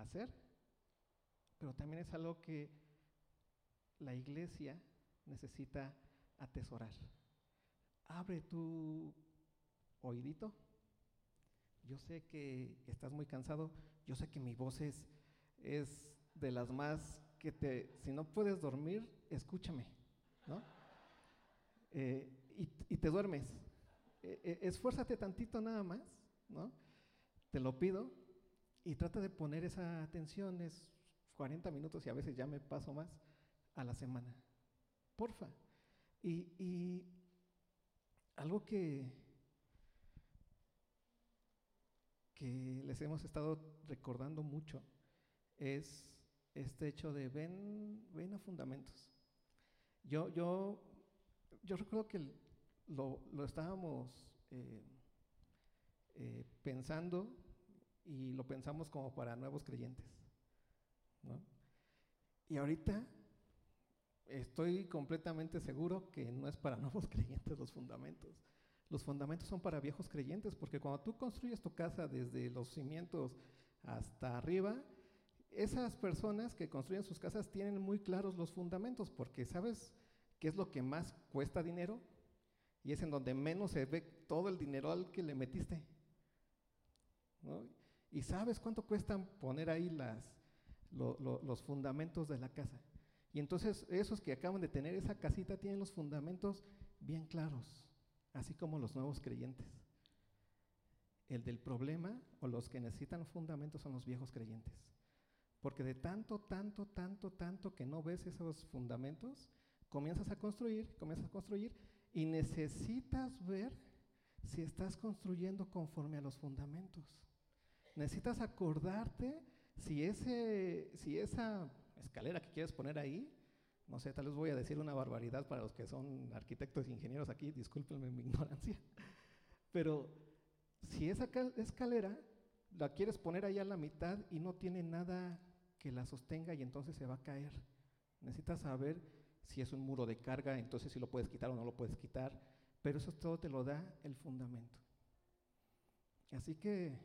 hacer, pero también es algo que la iglesia necesita atesorar. Abre tu oídito. Yo sé que estás muy cansado, yo sé que mi voz es, es de las más que te, si no puedes dormir, escúchame, ¿no? Eh, y, te duermes. Eh, eh, esfuérzate tantito nada más, ¿no? Te lo pido y trata de poner esa atención, es 40 minutos y a veces ya me paso más a la semana. Porfa. Y, y algo que, que les hemos estado recordando mucho es este hecho de ven, ven a fundamentos. Yo, yo, yo recuerdo que lo, lo estábamos eh, eh, pensando y lo pensamos como para nuevos creyentes. ¿no? Y ahorita estoy completamente seguro que no es para nuevos creyentes los fundamentos. Los fundamentos son para viejos creyentes, porque cuando tú construyes tu casa desde los cimientos hasta arriba, esas personas que construyen sus casas tienen muy claros los fundamentos, porque sabes qué es lo que más cuesta dinero y es en donde menos se ve todo el dinero al que le metiste. Y sabes cuánto cuesta poner ahí las, los fundamentos de la casa. Y entonces esos que acaban de tener esa casita tienen los fundamentos bien claros, así como los nuevos creyentes. El del problema o los que necesitan fundamentos son los viejos creyentes. Porque de tanto, tanto, tanto, tanto que no ves esos fundamentos, comienzas a construir, comienzas a construir y necesitas ver si estás construyendo conforme a los fundamentos. Necesitas acordarte si, ese, si esa escalera que quieres poner ahí, no sé, tal vez voy a decir una barbaridad para los que son arquitectos e ingenieros aquí, discúlpenme mi ignorancia, pero si esa escalera la quieres poner ahí a la mitad y no tiene nada que la sostenga y entonces se va a caer. Necesitas saber si es un muro de carga, entonces si lo puedes quitar o no lo puedes quitar, pero eso todo te lo da el fundamento. Así que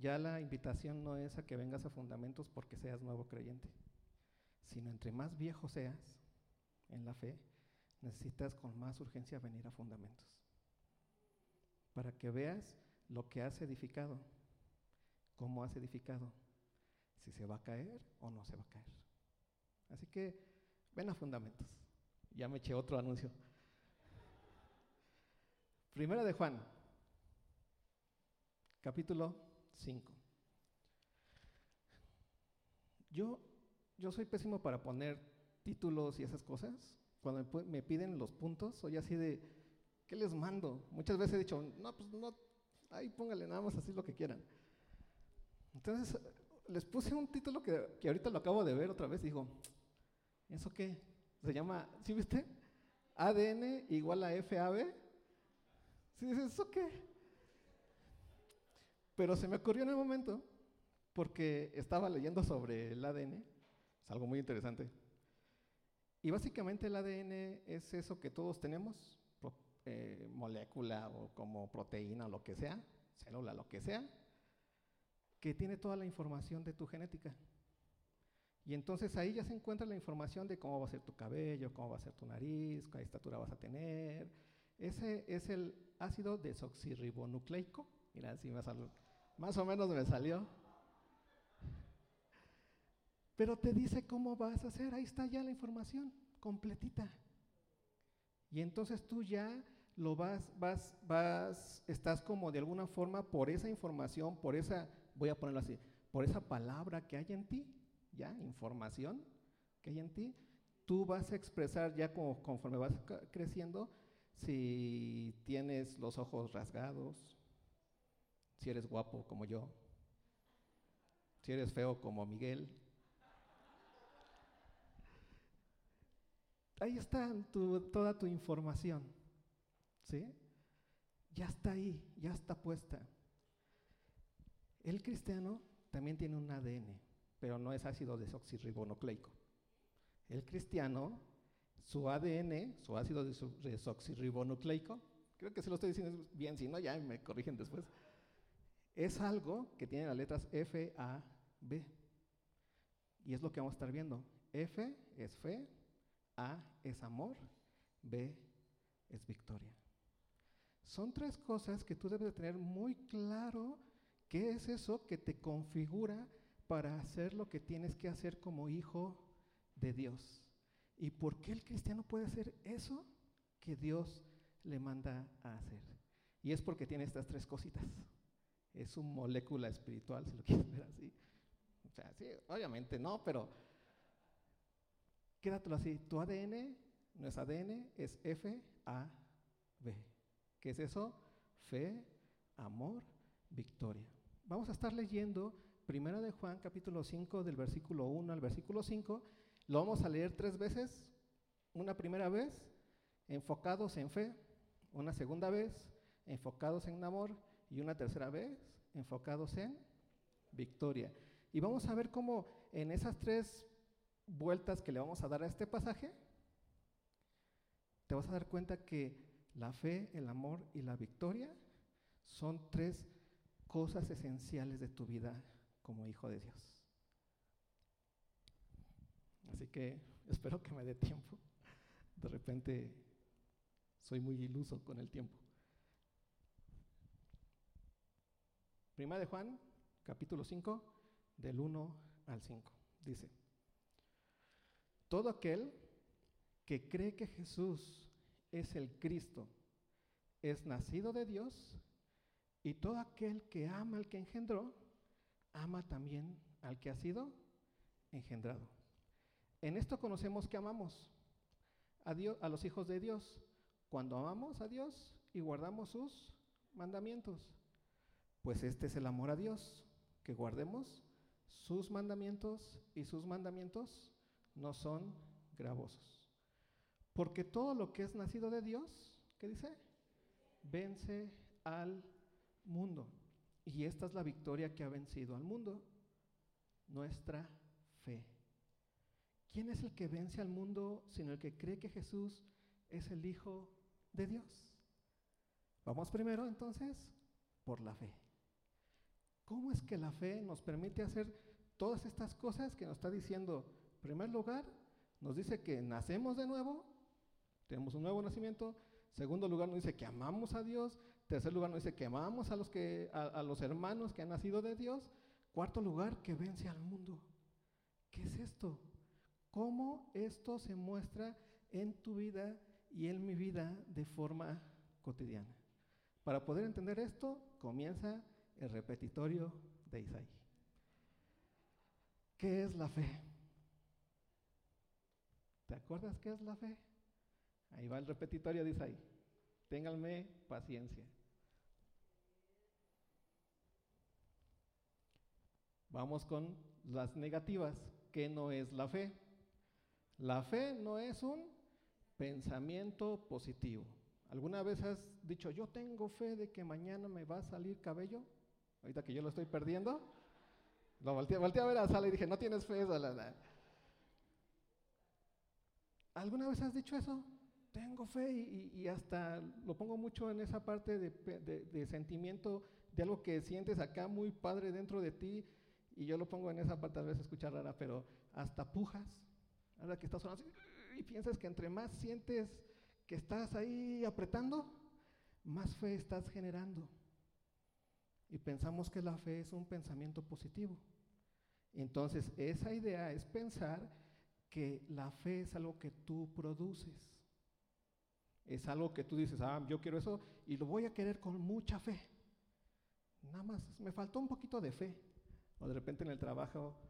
ya la invitación no es a que vengas a fundamentos porque seas nuevo creyente, sino entre más viejo seas en la fe, necesitas con más urgencia venir a fundamentos, para que veas lo que has edificado, cómo has edificado, si se va a caer o no se va a caer. Así que ven a fundamentos. Ya me eché otro anuncio. Primera de Juan, capítulo 5. Yo, yo soy pésimo para poner títulos y esas cosas. Cuando me piden los puntos, soy así de, ¿qué les mando? Muchas veces he dicho, no, pues no, ahí póngale nada más así lo que quieran. Entonces, les puse un título que, que, ahorita lo acabo de ver otra vez y digo, ¿eso qué? Se llama, ¿sí viste? ADN igual a FAB. ¿Sí ¿eso qué? Pero se me ocurrió en el momento, porque estaba leyendo sobre el ADN, es algo muy interesante. Y básicamente el ADN es eso que todos tenemos, eh, molécula o como proteína o lo que sea, célula, lo que sea, que tiene toda la información de tu genética. Y entonces ahí ya se encuentra la información de cómo va a ser tu cabello, cómo va a ser tu nariz, qué estatura vas a tener. Ese es el ácido desoxirribonucleico. Mira, si me salió, más o menos me salió. Pero te dice cómo vas a hacer, ahí está ya la información completita. Y entonces tú ya lo vas, vas, vas, estás como de alguna forma por esa información, por esa, voy a ponerlo así, por esa palabra que hay en ti, ya, información que hay en ti, tú vas a expresar ya como, conforme vas creciendo, si tienes los ojos rasgados, si eres guapo como yo, si eres feo como Miguel. Ahí está toda tu información. ¿Sí? Ya está ahí, ya está puesta. El cristiano también tiene un ADN, pero no es ácido desoxirribonucleico. El cristiano, su ADN, su ácido desoxirribonucleico, creo que se lo estoy diciendo bien, si no ya me corrigen después, es algo que tiene las letras F, A, B. Y es lo que vamos a estar viendo. F es fe, A es amor, B es victoria. Son tres cosas que tú debes de tener muy claro qué es eso que te configura para hacer lo que tienes que hacer como hijo de Dios. ¿Y por qué el cristiano puede hacer eso que Dios le manda a hacer? Y es porque tiene estas tres cositas. Es un molécula espiritual, si lo quieres ver así. O sea, sí, obviamente no, pero quédatelo así. Tu ADN no es ADN, es F, A, B. ¿Qué es eso? Fe, amor, victoria. Vamos a estar leyendo Primera de Juan capítulo 5 del versículo 1 al versículo 5. Lo vamos a leer tres veces. Una primera vez enfocados en fe, una segunda vez enfocados en amor y una tercera vez enfocados en victoria. Y vamos a ver cómo en esas tres vueltas que le vamos a dar a este pasaje, te vas a dar cuenta que la fe, el amor y la victoria son tres cosas esenciales de tu vida como hijo de Dios. Así que espero que me dé tiempo. De repente soy muy iluso con el tiempo. Prima de Juan, capítulo 5, del 1 al 5. Dice, todo aquel que cree que Jesús es el Cristo, es nacido de Dios, y todo aquel que ama al que engendró, ama también al que ha sido engendrado. En esto conocemos que amamos a, Dios, a los hijos de Dios, cuando amamos a Dios y guardamos sus mandamientos. Pues este es el amor a Dios, que guardemos sus mandamientos y sus mandamientos no son gravosos. Porque todo lo que es nacido de Dios, ¿qué dice? Vence al mundo. Y esta es la victoria que ha vencido al mundo, nuestra fe. ¿Quién es el que vence al mundo sino el que cree que Jesús es el Hijo de Dios? Vamos primero entonces por la fe. ¿Cómo es que la fe nos permite hacer todas estas cosas que nos está diciendo? En primer lugar, nos dice que nacemos de nuevo, tenemos un nuevo nacimiento. Segundo lugar, nos dice que amamos a Dios. Tercer lugar, nos dice que amamos a los, que, a, los hermanos que han nacido de Dios. Cuarto lugar, que vence al mundo. ¿Qué es esto? ¿Cómo esto se muestra en tu vida y en mi vida de forma cotidiana? Para poder entender esto, comienza el repetitorio de Isaí. ¿Qué es la fe? ¿Te acuerdas qué es la fe? Ahí va el repetitorio, dice ahí. Ténganme paciencia. Vamos con las negativas. ¿Qué no es la fe? La fe no es un pensamiento positivo. ¿Alguna vez has dicho, yo tengo fe de que mañana me va a salir cabello? Ahorita que yo lo estoy perdiendo. Lo volteé, a ver a la sala y dije, no tienes fe. ¿Alguna vez has dicho eso? tengo fe y, hasta lo pongo mucho en esa parte de, sentimiento de algo que sientes acá muy padre dentro de ti y yo lo pongo en esa parte, a veces escuchar rara, pero hasta pujas, ahora que estás sonando y piensas que entre más sientes que estás ahí apretando, más fe estás generando. Y pensamos que la fe es un pensamiento positivo. Entonces, esa idea es pensar que la fe es algo que tú produces es algo que tú dices, ah, yo quiero eso y lo voy a querer con mucha fe. Nada más, me faltó un poquito de fe. O de repente en el trabajo,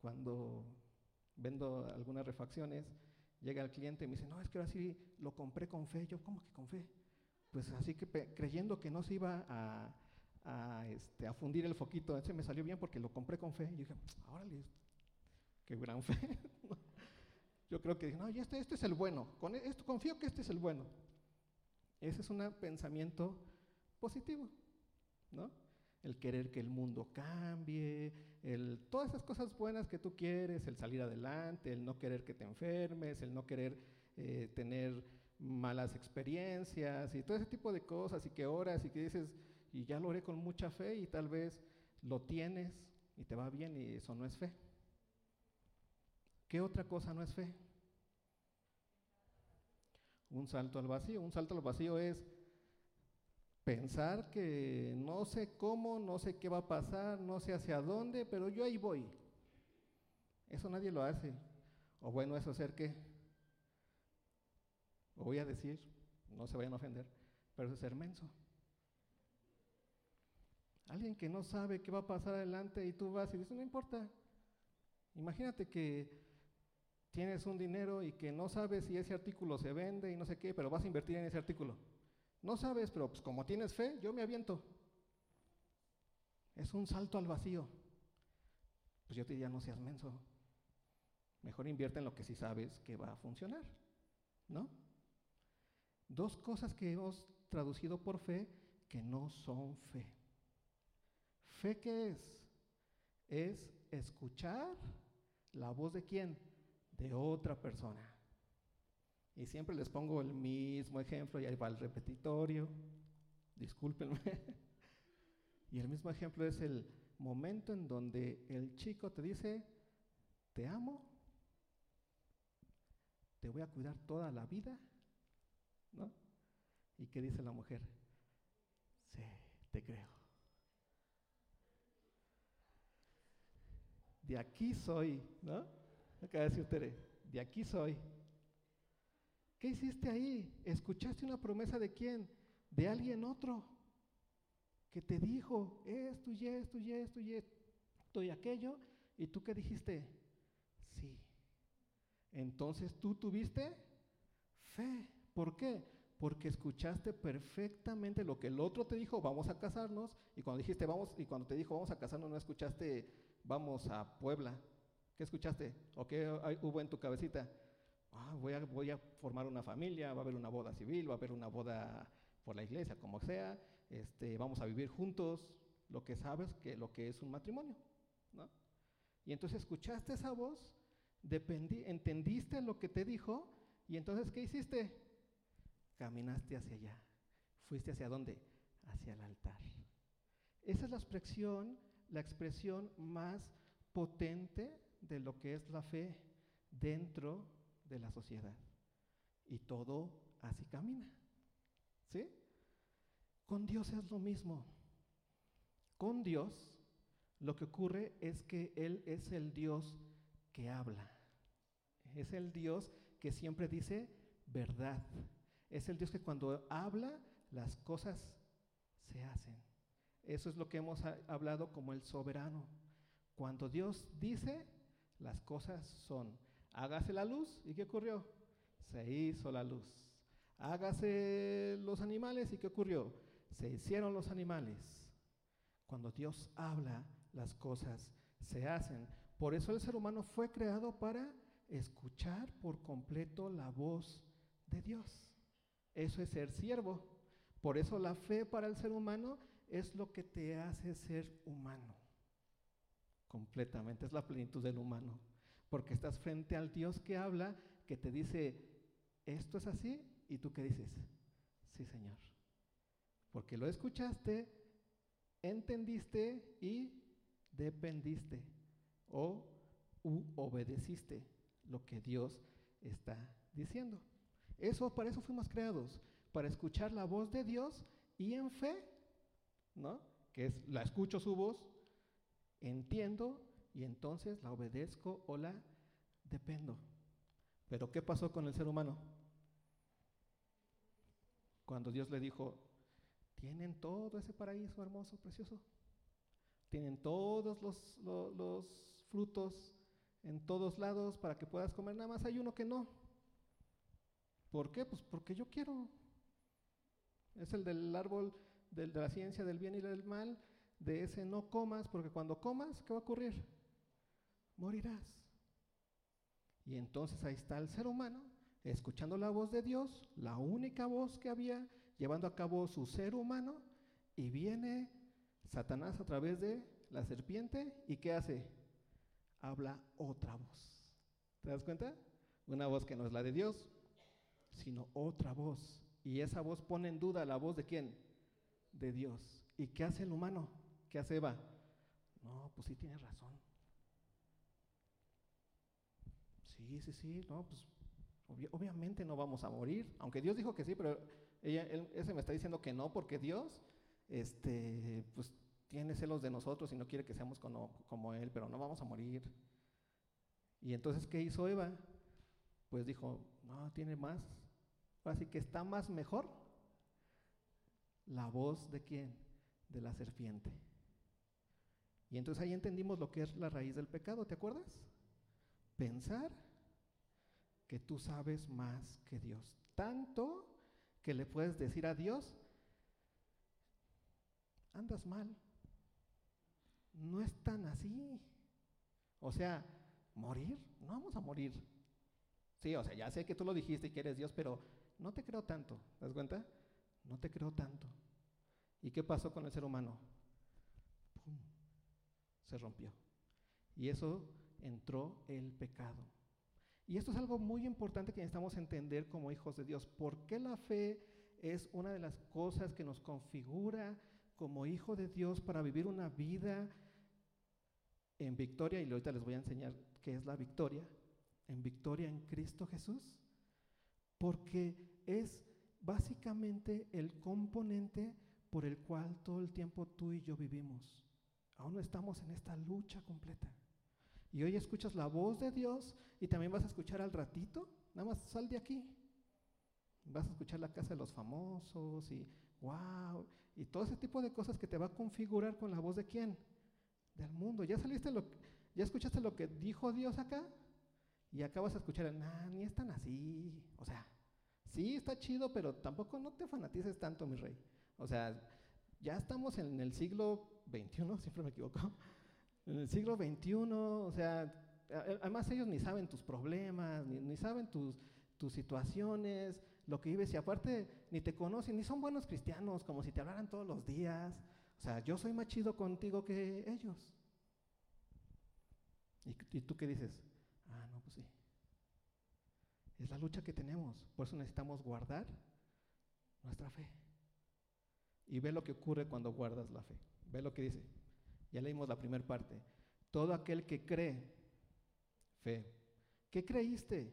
cuando vendo algunas refacciones, llega el cliente y me dice, no, es que ahora sí lo compré con fe. Yo, ¿cómo que con fe? Pues así que creyendo que no se iba a, a, este, a fundir el foquito, ese me salió bien porque lo compré con fe. Y dije, órale, qué gran fe. Yo creo que dije, no, este, este es el bueno, con e, esto confío que este es el bueno. Ese es un pensamiento positivo, ¿no? El querer que el mundo cambie, el, todas esas cosas buenas que tú quieres, el salir adelante, el no querer que te enfermes, el no querer eh, tener malas experiencias y todo ese tipo de cosas y que oras y que dices, y ya lo haré con mucha fe y tal vez lo tienes y te va bien y eso no es fe. ¿Qué otra cosa no es fe? Un salto al vacío. Un salto al vacío es pensar que no sé cómo, no sé qué va a pasar, no sé hacia dónde, pero yo ahí voy. Eso nadie lo hace. O bueno, eso hacer qué? Lo voy a decir, no se vayan a ofender, pero es ser menso. Alguien que no sabe qué va a pasar adelante y tú vas y dices, no importa. Imagínate que tienes un dinero y que no sabes si ese artículo se vende y no sé qué, pero vas a invertir en ese artículo. No sabes, pero pues como tienes fe, yo me aviento. Es un salto al vacío. Pues yo te diría, no seas menso. Mejor invierte en lo que sí sabes que va a funcionar, ¿no? Dos cosas que hemos traducido por fe que no son fe. ¿Fe qué es? Es escuchar la voz de quién? De otra persona. Y siempre les pongo el mismo ejemplo, y ahí va el repetitorio, discúlpenme. y el mismo ejemplo es el momento en donde el chico te dice, te amo, te voy a cuidar toda la vida, ¿no? ¿Y qué dice la mujer? Sí, te creo. De aquí soy, ¿no? Acaba de decir de aquí soy. ¿Qué hiciste ahí? ¿Escuchaste una promesa de quién? De alguien otro que te dijo esto y esto y esto y esto y aquello. ¿Y tú qué dijiste? Sí. Entonces tú tuviste fe. ¿Por qué? Porque escuchaste perfectamente lo que el otro te dijo, vamos a casarnos, y cuando dijiste vamos, y cuando te dijo vamos a casarnos, no escuchaste vamos a Puebla. ¿Qué escuchaste? ¿O qué hubo en tu cabecita? Ah, voy, a, voy a formar una familia, va a haber una boda civil, va a haber una boda por la iglesia, como sea, este, vamos a vivir juntos, lo que sabes que lo que es un matrimonio, ¿no? Y entonces escuchaste esa voz, entendiste lo que te dijo, y entonces ¿qué hiciste? Caminaste hacia allá. ¿Fuiste hacia dónde? Hacia el altar. Esa es la expresión, la expresión más potente de lo que es la fe dentro de la sociedad. Y todo así camina. ¿Sí? Con Dios es lo mismo. Con Dios lo que ocurre es que Él es el Dios que habla. Es el Dios que siempre dice verdad. Es el Dios que cuando habla las cosas se hacen. Eso es lo que hemos hablado como el soberano. Cuando Dios dice, las cosas son hágase la luz, ¿y qué ocurrió? Se hizo la luz. Hágase los animales, ¿y qué ocurrió? Se hicieron los animales. Cuando Dios habla, las cosas se hacen. Por eso el ser humano fue creado para escuchar por completo la voz de Dios. Eso es ser siervo. Por eso la fe para el ser humano es lo que te hace ser humano. Completamente, es la plenitud del humano porque estás frente al Dios que habla, que te dice, esto es así, y tú qué dices, sí Señor, porque lo escuchaste, entendiste y dependiste o obedeciste lo que Dios está diciendo. Eso, para eso fuimos creados, para escuchar la voz de Dios y en fe, ¿no? Que es, la escucho su voz, entiendo y entonces la obedezco o la dependo. Pero ¿qué pasó con el ser humano? Cuando Dios le dijo, tienen todo ese paraíso hermoso, precioso, tienen todos los, los, frutos en todos lados para que puedas comer, nada más hay uno que no. ¿Por qué? Pues porque yo quiero. Es el del árbol de la ciencia del bien y del mal, de ese no comas, porque cuando comas, ¿qué va a ocurrir? morirás. Y entonces ahí está el ser humano, escuchando la voz de Dios, la única voz que había, llevando a cabo su ser humano, y viene Satanás a través de la serpiente, ¿y qué hace? Habla otra voz. ¿Te das cuenta? Una voz que no es la de Dios, sino otra voz. Y esa voz pone en duda la voz de quién? De Dios. ¿Y qué hace el humano? ¿Qué hace Eva? no, pues sí tienes razón. Sí, sí, sí, no, pues obviamente no vamos a morir, aunque Dios dijo que sí, pero ella, ese me está diciendo que no, porque Dios, este, pues tiene celos de nosotros y no quiere que seamos como, como Él, pero no vamos a morir. Y entonces, ¿qué hizo Eva? Pues dijo, no, tiene más. Así que está más mejor la voz de quién? De la serpiente. Y entonces ahí entendimos lo que es la raíz del pecado, ¿te acuerdas? Pensar que tú sabes más que Dios. Tanto que le puedes decir a Dios, andas mal. No es tan así. O sea, morir, no vamos a morir. Sí, o sea, ya sé que tú lo dijiste y que eres Dios, pero no te creo tanto. ¿Te das cuenta? No te creo tanto. ¿Y qué pasó con el ser humano? Se rompió. Y eso entró el pecado. Y esto es algo muy importante que necesitamos entender como hijos de Dios. ¿Por qué la fe es una de las cosas que nos configura como hijo de Dios para vivir una vida en victoria? Y ahorita les voy a enseñar qué es la victoria. En victoria en Cristo Jesús. Porque es básicamente el componente por el cual todo el tiempo tú y yo vivimos. Aún no estamos en esta lucha completa. Y hoy escuchas la voz de Dios y también vas a escuchar al ratito, nada más sal de aquí. Vas a escuchar la casa de los famosos y wow, y todo ese tipo de cosas que te va a configurar con la voz de quién? Del mundo. ¿Ya saliste lo ya escuchaste lo que dijo Dios acá? Y acá vas a escuchar, nah, ni es tan así. O sea, sí está chido, pero tampoco no te fanatices tanto, mi rey. O sea, ya estamos en el siglo XXI, siempre me equivoco, en el siglo XXI, o sea, además ellos ni saben tus problemas, ni, saben tus, tus situaciones, lo que vives, y aparte ni te conocen, ni son buenos cristianos, como si te hablaran todos los días. O sea, yo soy más chido contigo que ellos. ¿Y, y tú qué dices? Ah, no, pues sí. Es la lucha que tenemos, por eso necesitamos guardar nuestra fe. Y ve lo que ocurre cuando guardas la fe. Ve lo que dice. Ya leímos la primera parte. Todo aquel que cree, fe. ¿Qué creíste?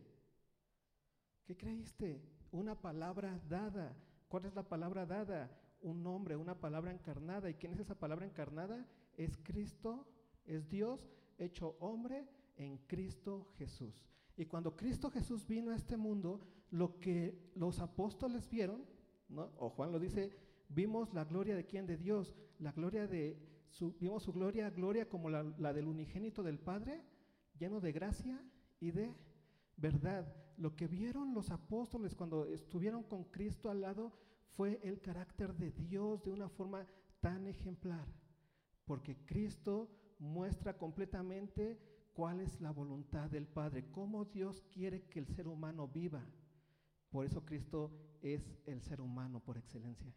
¿Qué creíste? Una palabra dada. ¿Cuál es la palabra dada? Un nombre, una palabra encarnada. ¿Y quién es esa palabra encarnada? Es Cristo, es Dios hecho hombre en Cristo Jesús. Y cuando Cristo Jesús vino a este mundo, lo que los apóstoles vieron, ¿no? o Juan lo dice, vimos la gloria de quién? De Dios, la gloria de su, vimos su gloria, gloria como la, la del unigénito del Padre, lleno de gracia y de verdad. Lo que vieron los apóstoles cuando estuvieron con Cristo al lado fue el carácter de Dios de una forma tan ejemplar, porque Cristo muestra completamente cuál es la voluntad del Padre, cómo Dios quiere que el ser humano viva. Por eso Cristo es el ser humano por excelencia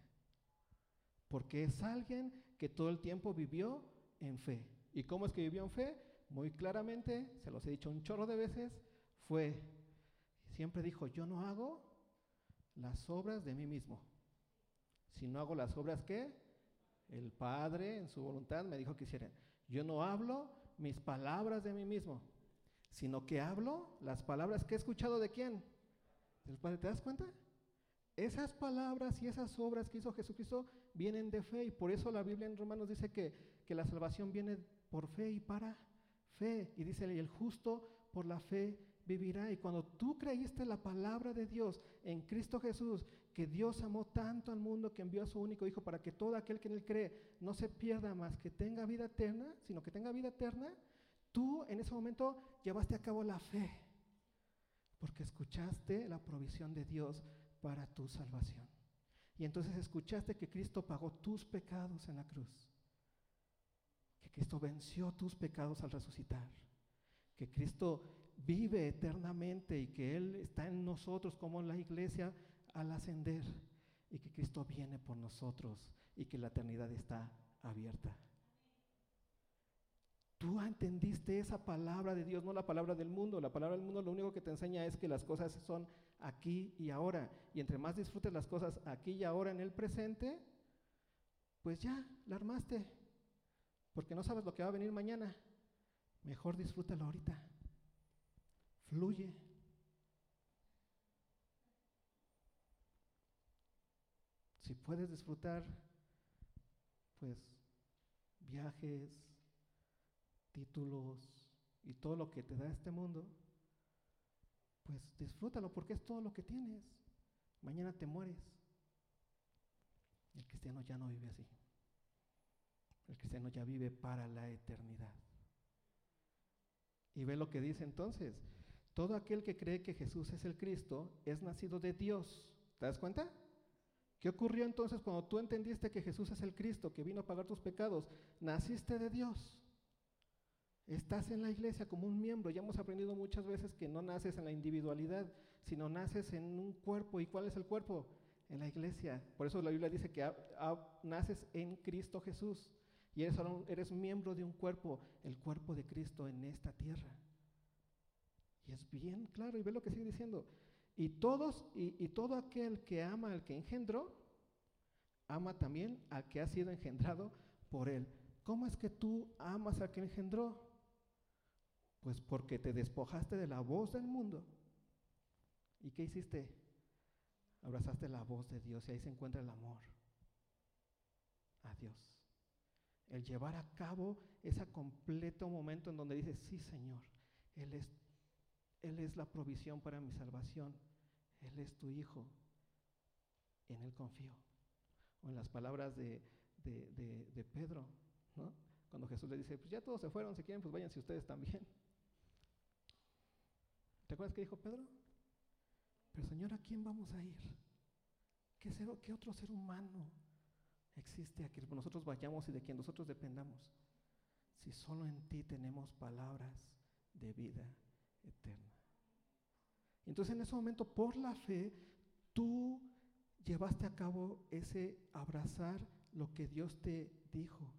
porque es alguien que todo el tiempo vivió en fe. ¿Y cómo es que vivió en fe? Muy claramente, se los he dicho un chorro de veces, fue, siempre dijo, yo no hago las obras de mí mismo, si no hago las obras que el Padre en su voluntad me dijo que hiciera. Yo no hablo mis palabras de mí mismo, sino que hablo las palabras que he escuchado de quién? Del Padre. ¿Te das cuenta? Esas palabras y esas obras que hizo Jesucristo vienen de fe y por eso la Biblia en Romanos dice que, que la salvación viene por fe y para fe. Y dice, el justo por la fe vivirá. Y cuando tú creíste la palabra de Dios en Cristo Jesús, que Dios amó tanto al mundo que envió a su único Hijo para que todo aquel que en él cree no se pierda más, que tenga vida eterna, sino que tenga vida eterna, tú en ese momento llevaste a cabo la fe, porque escuchaste la provisión de Dios para tu salvación. Y entonces escuchaste que Cristo pagó tus pecados en la cruz. Que Cristo venció tus pecados al resucitar. Que Cristo vive eternamente y que Él está en nosotros como en la iglesia al ascender. Y que Cristo viene por nosotros y que la eternidad está abierta. Tú entendiste esa palabra de Dios, no la palabra del mundo. La palabra del mundo lo único que te enseña es que las cosas son aquí y ahora. Y entre más disfrutes las cosas aquí y ahora en el presente, pues ya, la armaste. porque no sabes lo que va a venir mañana. Mejor disfrútalo ahorita. Fluye. Si puedes disfrutar, pues, viajes, títulos y todo lo que te da este mundo, pues disfrútalo porque es todo lo que tienes. Mañana te mueres. El cristiano ya no vive así. El cristiano ya vive para la eternidad. Y ve lo que dice entonces. Todo aquel que cree que Jesús es el Cristo es nacido de Dios. ¿Te das cuenta? ¿Qué ocurrió entonces cuando tú entendiste que Jesús es el Cristo, que vino a pagar tus pecados? Naciste de Dios. Estás en la iglesia como un miembro. Ya hemos aprendido muchas veces que no naces en la individualidad, sino naces en un cuerpo. ¿Y cuál es el cuerpo? En la iglesia. Por eso la Biblia dice que naces en Cristo Jesús. Y eres, eres miembro de un cuerpo, el cuerpo de Cristo en esta tierra. Y es bien claro, y ve lo que sigue diciendo. Y todos, y, y todo aquel que ama al que engendró, ama también al que ha sido engendrado por él. ¿Cómo es que tú amas al que engendró? Pues porque te despojaste de la voz del mundo. ¿Y qué hiciste? Abrazaste la voz de Dios y ahí se encuentra el amor a Dios. El llevar a cabo ese completo momento en donde dices, sí Señor, Él es, Él es la provisión para mi salvación, Él es tu Hijo, en Él confío. O en las palabras de, de, de Pedro, ¿no? Cuando Jesús le dice, pues ya todos se fueron, si quieren, pues váyanse ustedes también. ¿Te acuerdas que dijo Pedro? Pero Señor, ¿a quién vamos a ir? ¿Qué, ser, qué otro ser humano existe a que nosotros vayamos y de quien nosotros dependamos? Si solo en ti tenemos palabras de vida eterna. Entonces en ese momento, por la fe, tú llevaste a cabo ese abrazar lo que Dios te dijo.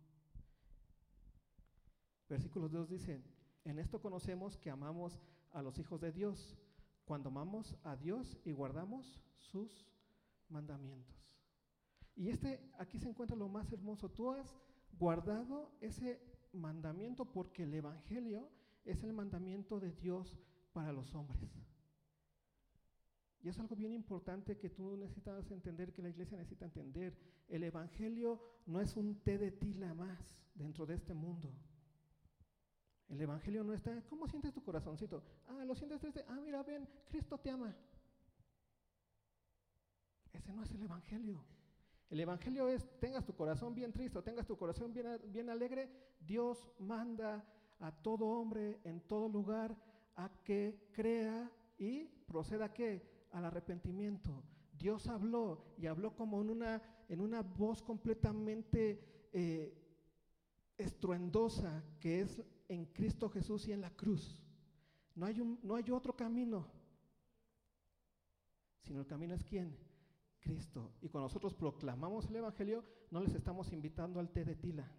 Versículo 2 dice, en esto conocemos que amamos a los hijos de Dios cuando amamos a Dios y guardamos sus mandamientos. Y este aquí se encuentra lo más hermoso. Tú has guardado ese mandamiento porque el evangelio es el mandamiento de Dios para los hombres. Y es algo bien importante que tú necesitas entender, que la iglesia necesita entender. El evangelio no es un té de tila más dentro de este mundo. El Evangelio no está, ¿cómo sientes tu corazoncito? Ah, lo sientes triste. Ah, mira, ven, Cristo te ama. Ese no es el Evangelio. El Evangelio es, tengas tu corazón bien triste, tengas tu corazón bien, bien alegre, Dios manda a todo hombre en todo lugar a que crea y proceda a qué? Al arrepentimiento. Dios habló y habló como en una, en una voz completamente eh, estruendosa, que es en Cristo Jesús y en la cruz. No hay, un, no hay otro camino, sino el camino es quién? Cristo. Y cuando nosotros proclamamos el Evangelio, no les estamos invitando al té de tila.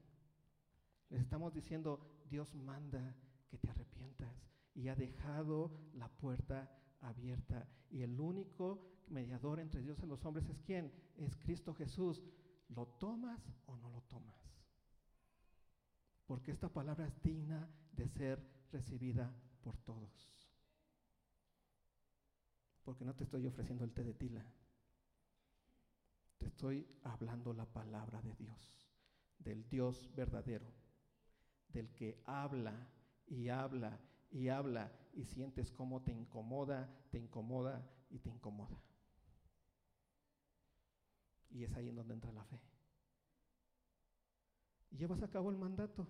Les estamos diciendo, Dios manda que te arrepientas y ha dejado la puerta abierta. Y el único mediador entre Dios y los hombres es quién? Es Cristo Jesús. ¿Lo tomas o no lo tomas? Porque esta palabra es digna de ser recibida por todos. Porque no te estoy ofreciendo el té de tila, te estoy hablando la palabra de Dios, del Dios verdadero, del que habla y habla y habla y sientes cómo te incomoda, te incomoda y te incomoda. Y es ahí en donde entra la fe. Y llevas a cabo el mandato.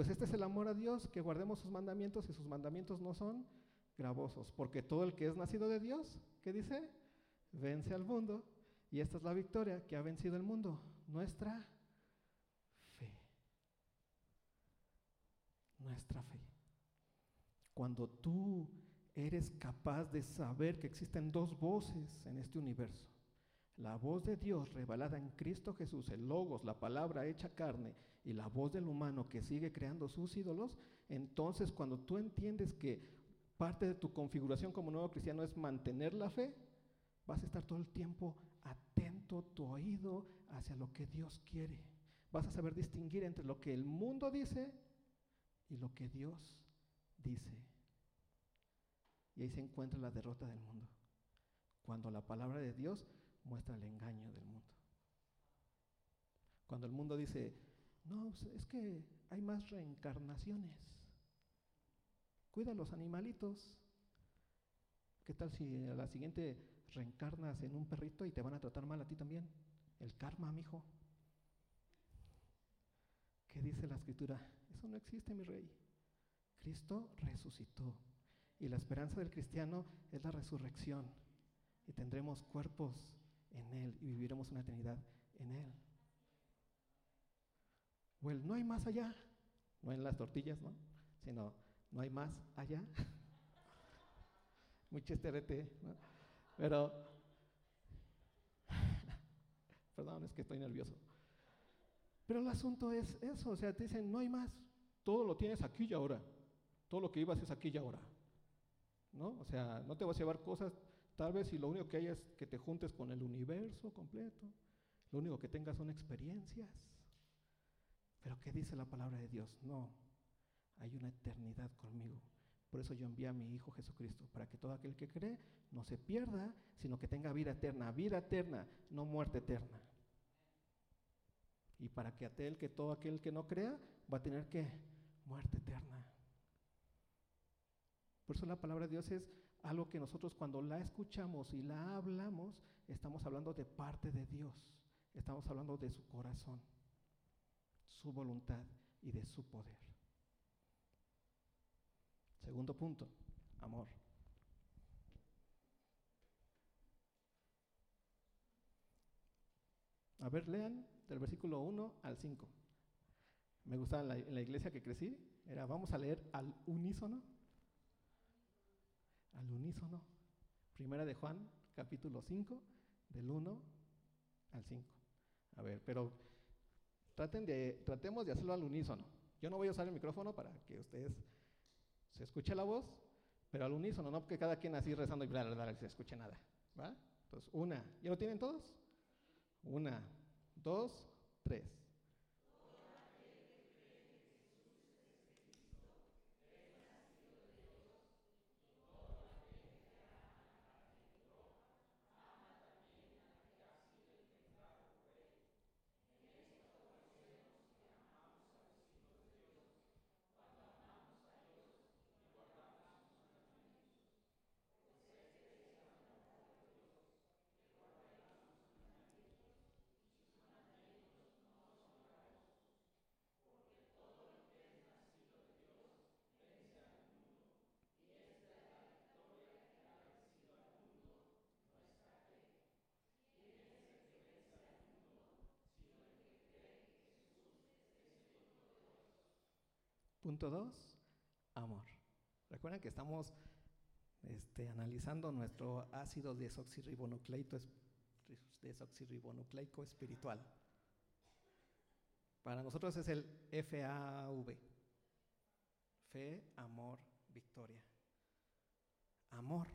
Pues este es el amor a Dios, que guardemos sus mandamientos y sus mandamientos no son gravosos, porque todo el que es nacido de Dios, ¿qué dice? Vence al mundo. Y esta es la victoria que ha vencido el mundo, nuestra fe. Nuestra fe. Cuando tú eres capaz de saber que existen dos voces en este universo, la voz de Dios revelada en Cristo Jesús, el logos, la palabra hecha carne, y la voz del humano que sigue creando sus ídolos, entonces cuando tú entiendes que parte de tu configuración como nuevo cristiano es mantener la fe, vas a estar todo el tiempo atento tu oído hacia lo que Dios quiere. vas a saber distinguir entre lo que el mundo dice y lo que Dios dice. Y ahí se encuentra la derrota del mundo. Cuando la palabra de Dios muestra el engaño del mundo. Cuando el mundo dice, no, pues, es que hay más reencarnaciones. Cuida a los animalitos. ¿Qué tal si a la siguiente reencarnas en un perrito y te van a tratar mal a ti también? El karma, mijo. ¿Qué dice la escritura? Eso no existe, mi rey. Cristo resucitó. Y la esperanza del cristiano es la resurrección. Y tendremos cuerpos en Él y viviremos una eternidad en Él. O el no hay más allá, no en las tortillas, ¿no? Sino no hay más allá. Muy chesterete, ¿no? Pero, perdón, es que estoy nervioso. Pero el asunto es eso, o sea, te dicen, no hay más, todo lo tienes aquí y ahora, todo lo que ibas es aquí y ahora, ¿no? O sea, no te vas a llevar cosas, tal vez si lo único que hay es que te juntes con el universo completo, lo único que tengas son experiencias. Pero ¿qué dice la palabra de Dios? No, hay una eternidad conmigo. Por eso yo envié a mi Hijo Jesucristo, para que todo aquel que cree no se pierda, sino que tenga vida eterna, vida eterna, no muerte eterna. Y para que aquel que todo aquel que no crea va a tener que muerte eterna. Por eso la palabra de Dios es algo que nosotros cuando la escuchamos y la hablamos, estamos hablando de parte de Dios, estamos hablando de su corazón, su voluntad y de su poder. Segundo punto, amor. A ver, lean del versículo 1 al 5. Me gustaba en la, en la iglesia que crecí, era vamos a leer al unísono. Al unísono. Primera de Juan, capítulo 5, del 1 al 5. A ver, pero traten de, tratemos de hacerlo al unísono. Yo no voy a usar el micrófono para que ustedes se escuche la voz, pero al unísono, no porque cada quien así rezando y bla, bla, bla, se escuche nada. ¿va? Entonces, una. ¿Ya lo tienen todos? Una, dos, tres. Punto dos, amor. Recuerden que estamos este, analizando nuestro ácido desoxirribonucleico, desoxirribonucleico espiritual. Para nosotros es el FAV. Fe, amor, victoria. Amor.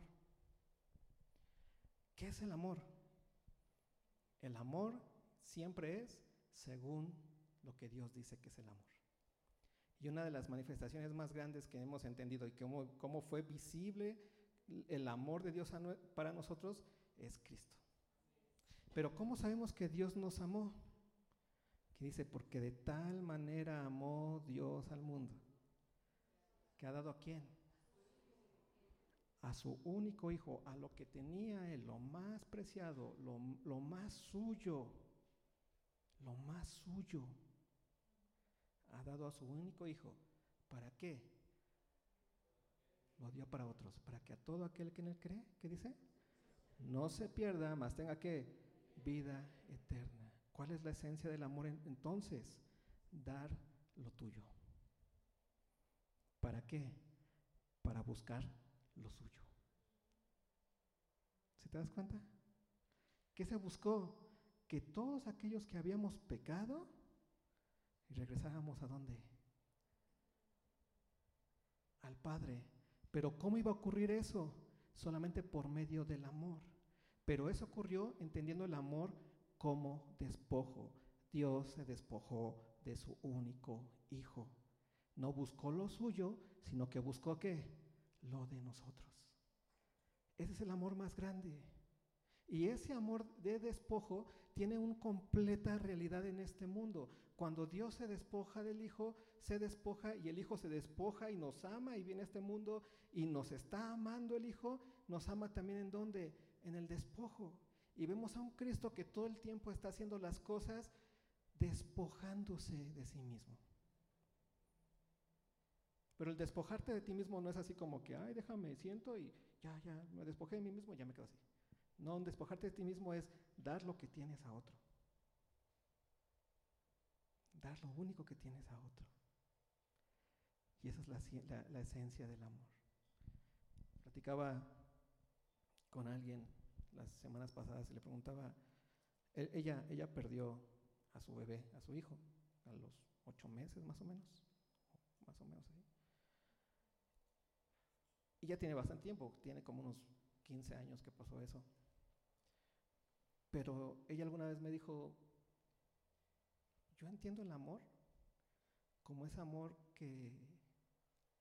¿Qué es el amor? El amor siempre es según lo que Dios dice que es el amor. Y una de las manifestaciones más grandes que hemos entendido y cómo, cómo fue visible el amor de Dios para nosotros es Cristo. Pero ¿cómo sabemos que Dios nos amó? Que dice, porque de tal manera amó Dios al mundo, que ha dado a quién? A su único hijo, a lo que tenía él, lo más preciado, lo, lo más suyo, lo más suyo ha dado a su único hijo. ¿Para qué? Lo dio para otros, para que a todo aquel que en él cree, ¿qué dice? No se pierda, más tenga que vida eterna. ¿Cuál es la esencia del amor entonces? Dar lo tuyo. ¿Para qué? Para buscar lo suyo. ¿Se te das cuenta? ¿Qué se buscó? Que todos aquellos que habíamos pecado y regresábamos a dónde? Al Padre. Pero ¿cómo iba a ocurrir eso? Solamente por medio del amor. Pero eso ocurrió entendiendo el amor como despojo. Dios se despojó de su único hijo. No buscó lo suyo, sino que buscó qué? Lo de nosotros. Ese es el amor más grande. Y ese amor de despojo tiene una completa realidad en este mundo. Cuando Dios se despoja del Hijo, se despoja y el Hijo se despoja y nos ama y viene a este mundo y nos está amando el Hijo, nos ama también en donde? En el despojo. Y vemos a un Cristo que todo el tiempo está haciendo las cosas despojándose de sí mismo. Pero el despojarte de ti mismo no es así como que, ay, déjame, siento y ya, ya, me despojé de mí mismo y ya me quedo así. No, despojarte de ti mismo es dar lo que tienes a otro. Dar lo único que tienes a otro. Y esa es la, esencia del amor. Platicaba con alguien las semanas pasadas y le preguntaba, e, ella, ella perdió a su bebé, a su hijo, a los ocho meses más o menos, más o menos ahí. Y ya tiene bastante tiempo, tiene como unos 15 años que pasó eso. Pero ella alguna vez me dijo, yo entiendo el amor como ese amor que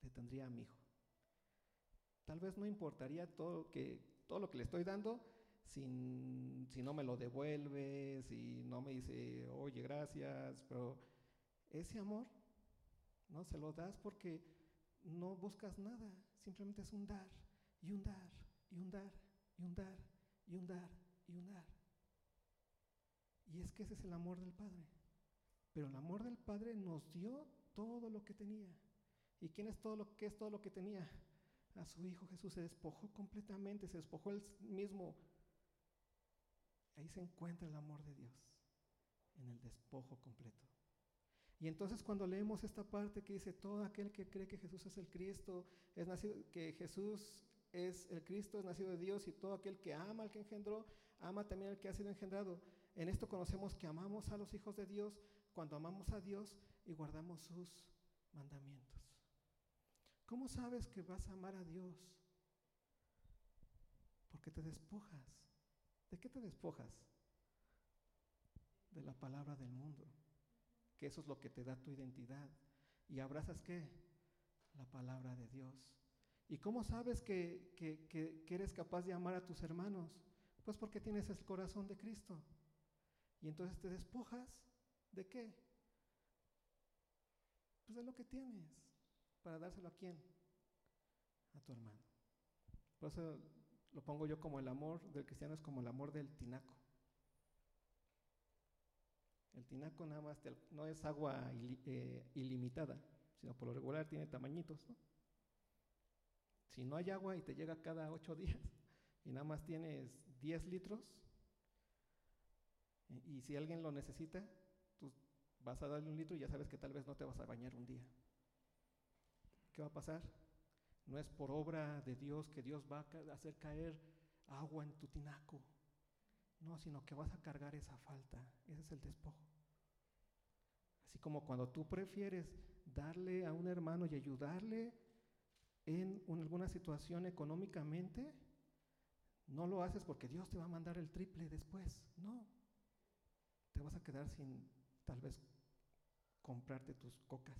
le tendría a mi hijo. Tal vez no importaría todo, que, todo lo que le estoy dando sin, si no me lo devuelve, si no me dice, oye, gracias, pero ese amor no se lo das porque no buscas nada, simplemente es un dar y un dar y un dar y un dar y un dar y un dar. Y es que ese es el amor del Padre. Pero el amor del Padre nos dio todo lo que tenía. ¿Y quién es todo lo que es todo lo que tenía? A su Hijo Jesús se despojó completamente, se despojó él mismo. Ahí se encuentra el amor de Dios, en el despojo completo. Y entonces cuando leemos esta parte que dice, todo aquel que cree que Jesús es el Cristo, es nacido, que Jesús es el Cristo, es nacido de Dios, y todo aquel que ama al que engendró, ama también al que ha sido engendrado. En esto conocemos que amamos a los hijos de Dios cuando amamos a Dios y guardamos sus mandamientos. ¿Cómo sabes que vas a amar a Dios? Porque te despojas. ¿De qué te despojas? De la palabra del mundo. Que eso es lo que te da tu identidad. ¿Y abrazas qué? La palabra de Dios. ¿Y cómo sabes que, que eres capaz de amar a tus hermanos? Pues porque tienes el corazón de Cristo. Y entonces te despojas de qué? Pues de lo que tienes, para dárselo a quién? A tu hermano. Por eso lo pongo yo como el amor del cristiano es como el amor del tinaco. El tinaco nada más no es agua eh, ilimitada, sino por lo regular tiene tamañitos. Si no hay agua y te llega cada ocho días y nada más tienes 10 litros, y si alguien lo necesita, tú vas a darle un litro y ya sabes que tal vez no te vas a bañar un día. ¿Qué va a pasar? No es por obra de Dios que Dios va a hacer caer agua en tu tinaco. No, sino que vas a cargar esa falta. Ese es el despojo. Así como cuando tú prefieres darle a un hermano y ayudarle en alguna situación económicamente, no lo haces porque Dios te va a mandar el triple después. No, te vas a quedar sin tal vez comprarte tus cocas.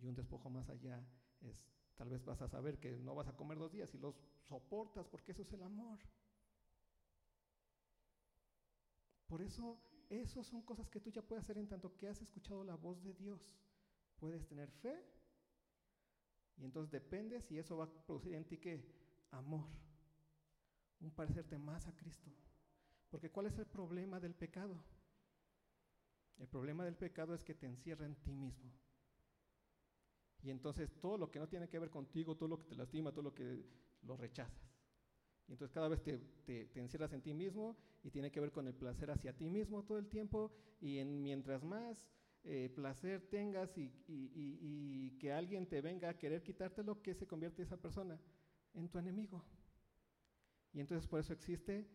Y un despojo más allá es, tal vez vas a saber que no vas a comer dos días y los soportas porque eso es el amor. Por eso, eso son cosas que tú ya puedes hacer en tanto que has escuchado la voz de Dios. Puedes tener fe y entonces depende si eso va a producir en ti que amor, un parecerte más a Cristo. Porque ¿cuál es el problema del pecado? El problema del pecado es que te encierra en ti mismo. Y entonces todo lo que no tiene que ver contigo, todo lo que te lastima, todo lo que lo rechazas. Y entonces cada vez te, te, encierras en ti mismo y tiene que ver con el placer hacia ti mismo todo el tiempo. Y en, mientras más eh, placer tengas y, y, que alguien te venga a querer quitártelo, que se convierte esa persona en tu enemigo. Y entonces por eso existe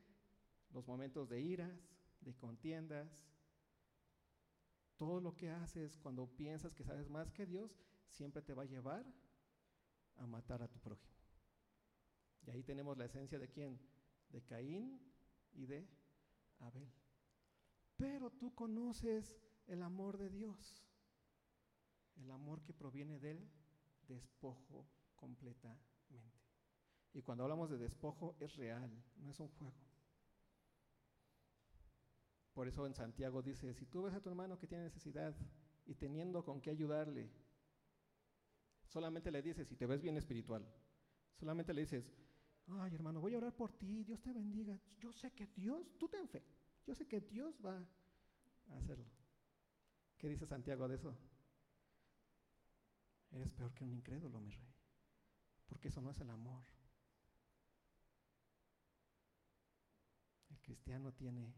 los momentos de iras, de contiendas, todo lo que haces cuando piensas que sabes más que Dios, siempre te va a llevar a matar a tu prójimo. Y ahí tenemos la esencia de quién? De Caín y de Abel. pero tú conoces el amor de Dios, el amor que proviene del despojo completamente. Y cuando hablamos de despojo es real, no es un juego. Por eso en Santiago dice, si tú ves a tu hermano que tiene necesidad y teniendo con qué ayudarle, solamente le dices, si te ves bien espiritual, solamente le dices, ay hermano, voy a orar por ti, Dios te bendiga. Yo sé que Dios, tú ten fe, yo sé que Dios va a hacerlo. ¿Qué dice Santiago de eso? Eres peor que un incrédulo, mi rey, porque eso no es el amor. El cristiano tiene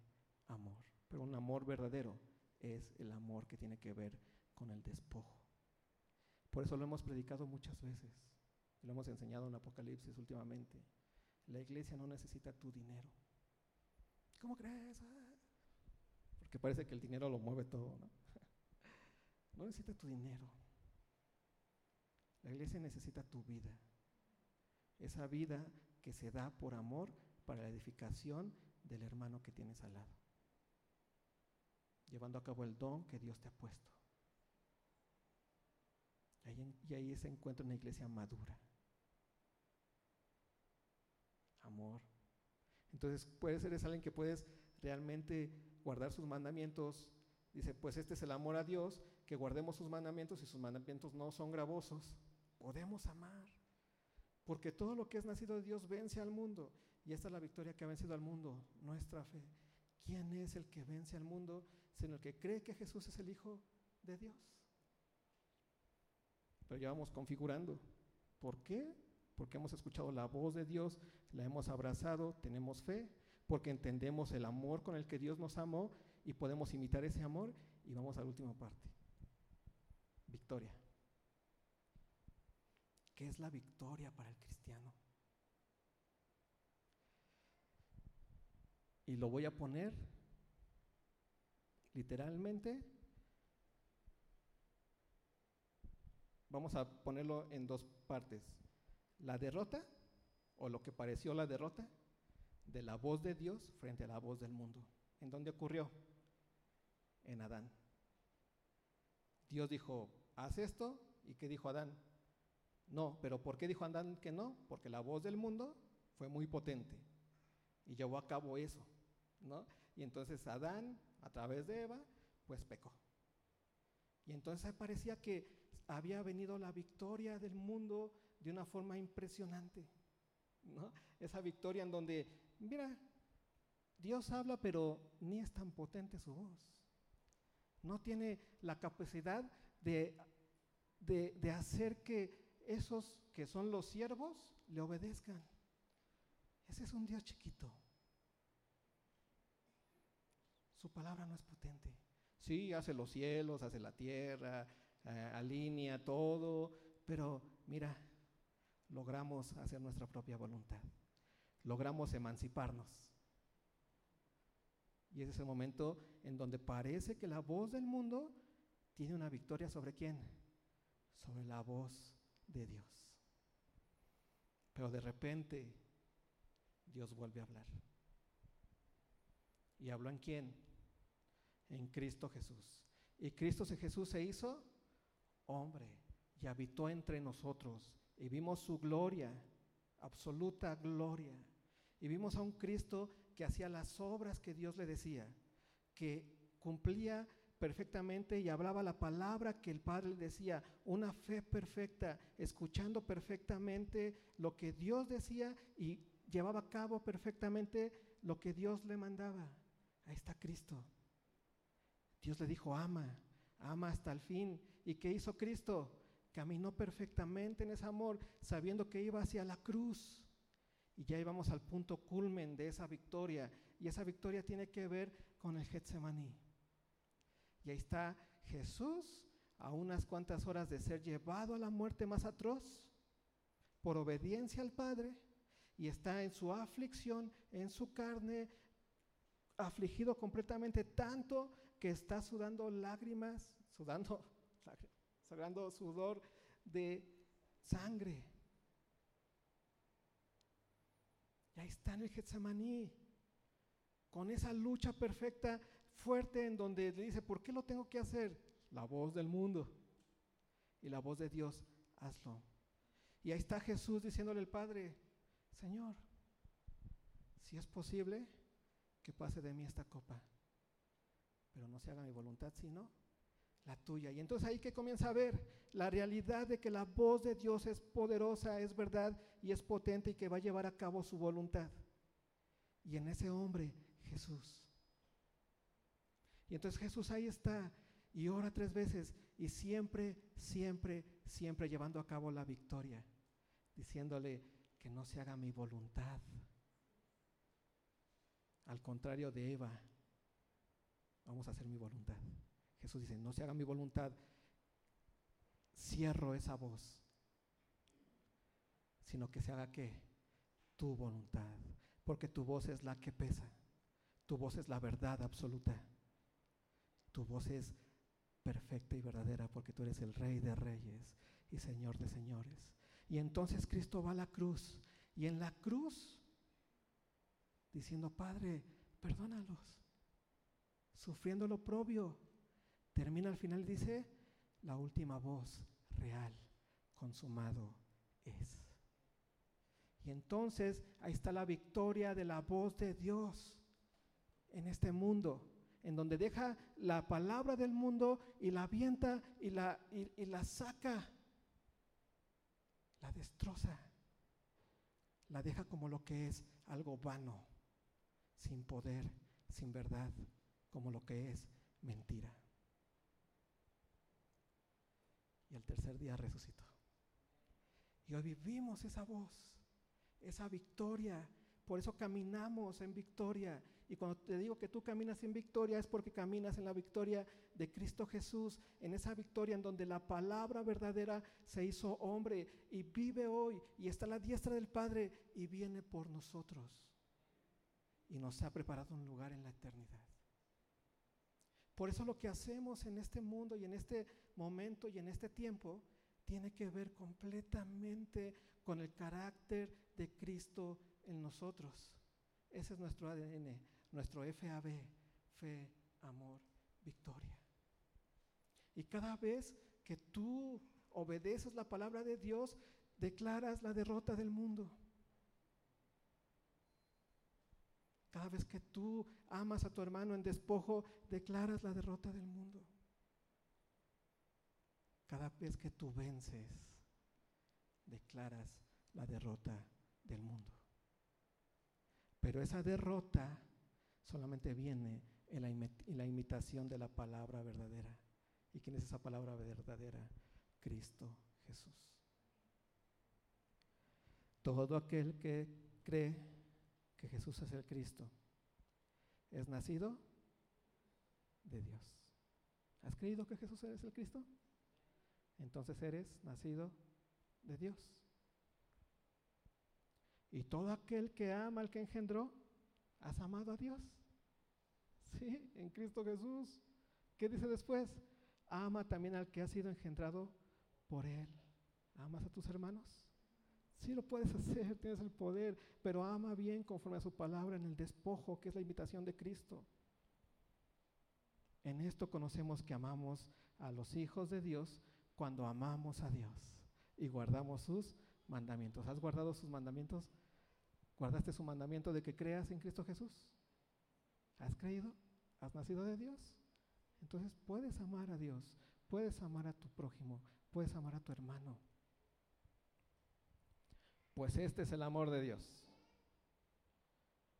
amor, pero un amor verdadero es el amor que tiene que ver con el despojo. Por eso lo hemos predicado muchas veces, lo hemos enseñado en Apocalipsis últimamente. La iglesia no necesita tu dinero. ¿Cómo crees? Porque parece que el dinero lo mueve todo, ¿no? No necesita tu dinero. La iglesia necesita tu vida. Esa vida que se da por amor para la edificación del hermano que tienes al lado. Llevando a cabo el don que Dios te ha puesto. y ahí se encuentra una iglesia madura amor. Entonces, puede ser es alguien que puedes realmente guardar sus mandamientos. Dice, pues este es el amor a Dios, que guardemos sus mandamientos y sus mandamientos no son gravosos. Podemos amar. Porque todo lo que es nacido de Dios vence al mundo. Y esta es la victoria que ha vencido al mundo, nuestra fe. ¿Quién es el que vence al mundo? Sino el que cree que Jesús es el Hijo de Dios. Pero ya vamos configurando. ¿Por qué? Porque hemos escuchado la voz de Dios la hemos abrazado, tenemos fe, porque entendemos el amor con el que Dios nos amó y podemos imitar ese amor. Y vamos a la última parte. Victoria. ¿Qué es la victoria para el cristiano? Y lo voy a poner literalmente. Vamos a ponerlo en dos partes. La derrota o lo que pareció la derrota de la voz de Dios frente a la voz del mundo. ¿En dónde ocurrió? En Adán. Dios dijo, haz esto, ¿y qué dijo Adán? No, pero ¿por qué dijo Adán que no? Porque la voz del mundo fue muy potente y llevó a cabo eso, ¿no? Y entonces Adán, a través de Eva, pues pecó. Y entonces parecía que había venido la victoria del mundo de una forma impresionante. Esa victoria en donde, mira, Dios habla, pero ni es tan potente su voz. No tiene la capacidad de, de hacer que esos que son los siervos le obedezcan. Ese es un Dios chiquito. Su palabra no es potente. Sí, hace los cielos, hace la tierra, eh, alinea todo, pero mira, logramos hacer nuestra propia voluntad. Logramos emanciparnos. Y ese es el momento en donde parece que la voz del mundo tiene una victoria sobre quién? Sobre la voz de Dios. Pero de repente Dios vuelve a hablar. ¿Y habló en quién? En Cristo Jesús. Y Cristo Jesús se hizo hombre y habitó entre nosotros y vimos su gloria, absoluta gloria. Y vimos a un Cristo que hacía las obras que Dios le decía, que cumplía perfectamente y hablaba la palabra que el Padre le decía, una fe perfecta, escuchando perfectamente lo que Dios decía y llevaba a cabo perfectamente lo que Dios le mandaba. Ahí está Cristo. Dios le dijo, ama, ama hasta el fin. ¿Y qué hizo Cristo? caminó perfectamente en ese amor, sabiendo que iba hacia la cruz. Y ya íbamos al punto culmen de esa victoria. Y esa victoria tiene que ver con el Getsemaní. Y ahí está Jesús a unas cuantas horas de ser llevado a la muerte más atroz por obediencia al Padre. Y está en su aflicción, en su carne, afligido completamente tanto que está sudando lágrimas, sudando sagrando sudor de sangre. Y ahí está en el Getsemaní, con esa lucha perfecta fuerte en donde le dice, ¿por qué lo tengo que hacer? La voz del mundo y la voz de Dios, hazlo. Y ahí está Jesús diciéndole al Padre, Señor, si es posible, que pase de mí esta copa, pero no se haga mi voluntad, sino la tuya. Y entonces ahí que comienza a ver la realidad de que la voz de Dios es poderosa, es verdad y es potente y que va a llevar a cabo su voluntad. Y en ese hombre, Jesús. Y entonces Jesús ahí está y ora tres veces y siempre, siempre, siempre llevando a cabo la victoria, diciéndole que no se haga mi voluntad. Al contrario de Eva, vamos a hacer mi voluntad. Jesús dice, no se haga mi voluntad, cierro esa voz, sino que se haga que tu voluntad, porque tu voz es la que pesa, tu voz es la verdad absoluta, tu voz es perfecta y verdadera porque tú eres el rey de reyes y señor de señores. Y entonces Cristo va a la cruz y en la cruz diciendo, Padre, perdónalos, sufriendo lo propio, termina al final dice, la última voz real, consumado es. Y entonces ahí está la victoria de la voz de Dios en este mundo, en donde deja la palabra del mundo y la avienta y la, y, la saca, la destroza, la deja como lo que es algo vano, sin poder, sin verdad, como lo que es mentira y el tercer día resucitó. Y hoy vivimos esa voz, esa victoria. Por eso caminamos en victoria. Y cuando te digo que tú caminas en victoria es porque caminas en la victoria de Cristo Jesús, en esa victoria en donde la palabra verdadera se hizo hombre y vive hoy y está a la diestra del Padre y viene por nosotros. Y nos ha preparado un lugar en la eternidad. Por eso lo que hacemos en este mundo y en este momento y en este tiempo tiene que ver completamente con el carácter de Cristo en nosotros. Ese es nuestro ADN, nuestro FAB, fe, amor, victoria. Y cada vez que tú obedeces la palabra de Dios, declaras la derrota del mundo. Cada vez que tú amas a tu hermano en despojo, declaras la derrota del mundo. Cada vez que tú vences, declaras la derrota del mundo. Pero esa derrota solamente viene en la, en la, imitación de la palabra verdadera. ¿Y quién es esa palabra verdadera? Cristo Jesús. Todo aquel que cree que Jesús es el Cristo, es nacido de Dios. ¿Has creído que Jesús es el Cristo? Entonces eres nacido de Dios. Y todo aquel que ama al que engendró, ¿has amado a Dios? Sí, en Cristo Jesús. ¿Qué dice después? Ama también al que ha sido engendrado por Él. ¿Amas a tus hermanos? Sí lo puedes hacer, tienes el poder, pero ama bien conforme a su palabra en el despojo, que es la invitación de Cristo. En esto conocemos que amamos a los hijos de Dios cuando amamos a Dios y guardamos sus mandamientos. ¿Has guardado sus mandamientos? ¿Guardaste su mandamiento de que creas en Cristo Jesús? ¿Has creído? ¿Has nacido de Dios? Entonces puedes amar a Dios, puedes amar a tu prójimo, puedes amar a tu hermano. Pues este es el amor de Dios.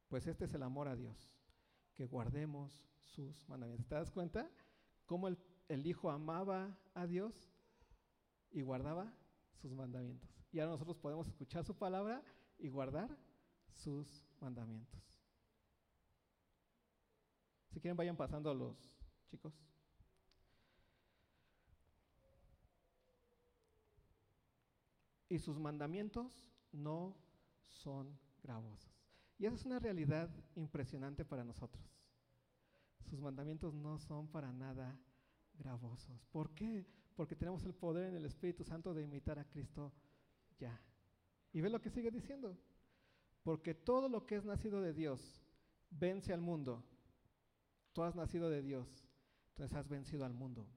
Pues este es el amor a Dios, que guardemos sus mandamientos. ¿Te das cuenta cómo el, Hijo amaba a Dios y guardaba sus mandamientos? Y ahora nosotros podemos escuchar su palabra y guardar sus mandamientos. Si quieren, vayan pasando los chicos. Y sus mandamientos no son gravosos. Y esa es una realidad impresionante para nosotros. Sus mandamientos no son para nada gravosos. ¿Por qué? Porque tenemos el poder en el Espíritu Santo de imitar a Cristo ya. Y ve lo que sigue diciendo. Porque todo lo que es nacido de Dios vence al mundo. tú has nacido de Dios, entonces has vencido al mundo.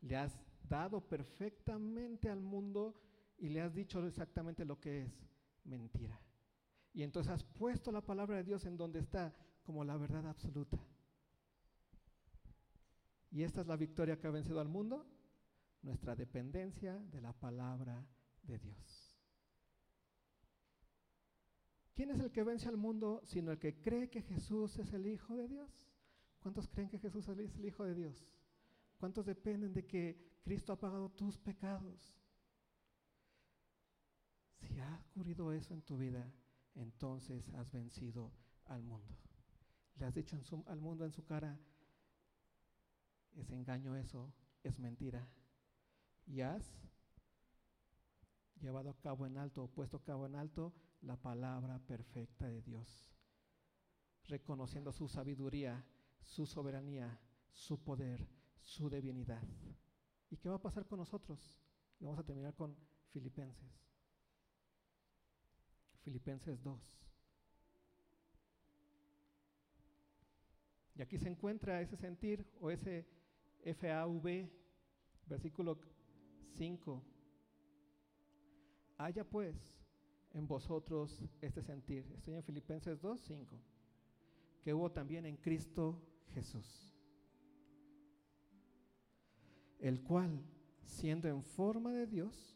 Le has dado perfectamente al mundo y le has dicho exactamente lo que es mentira. Y entonces has puesto la palabra de Dios en donde está como la verdad absoluta. Y esta es la victoria que ha vencido al mundo, nuestra dependencia de la palabra de Dios. ¿Quién es el que vence al mundo sino el que cree que Jesús es el Hijo de Dios? ¿Cuántos creen que Jesús es el Hijo de Dios? ¿Cuántos dependen de que Cristo ha pagado tus pecados? Si ha ocurrido eso en tu vida, entonces has vencido al mundo. Le has dicho al mundo en su cara, es engaño eso, es mentira. Y has llevado a cabo en alto, puesto a cabo en alto la palabra perfecta de Dios, reconociendo su sabiduría, su soberanía, su poder, su divinidad. ¿Y qué va a pasar con nosotros? vamos a terminar con Filipenses. Filipenses 2. Y aquí se encuentra ese sentir o ese FAV, versículo 5. Haya pues en vosotros este sentir. Estoy en Filipenses 2, 5. Que hubo también en Cristo Jesús. El cual, siendo en forma de Dios,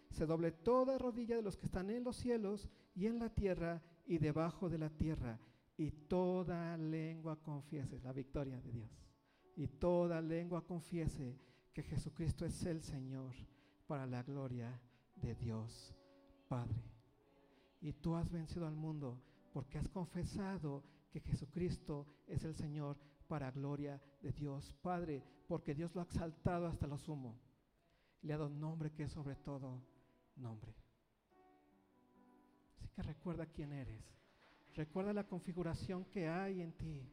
se doble toda rodilla de los que están en los cielos y en la tierra y debajo de la tierra, y toda lengua confiese la victoria de Dios, y toda lengua confiese que Jesucristo es el Señor para la gloria de Dios Padre y tú has vencido al mundo porque has confesado que Jesucristo es el Señor para gloria de Dios Padre, porque Dios lo ha exaltado hasta lo sumo. Le ha dado nombre que es sobre todo nombre. Así que recuerda quién eres. Recuerda la configuración que hay en ti.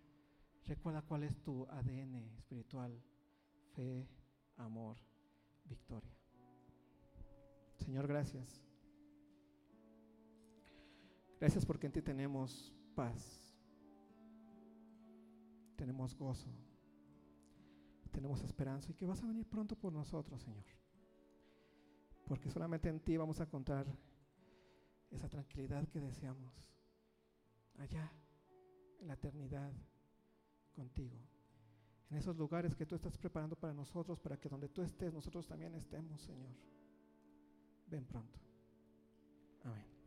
Recuerda cuál es tu ADN espiritual. Fe, amor, victoria. Señor, gracias. Gracias porque en ti tenemos paz, tenemos gozo, tenemos esperanza y que vas a venir pronto por nosotros, Señor. Porque solamente en ti vamos a encontrar esa tranquilidad que deseamos allá, en la eternidad, contigo. En esos lugares que tú estás preparando para nosotros, para que donde tú estés, nosotros también estemos, Señor. Ven pronto. Amén.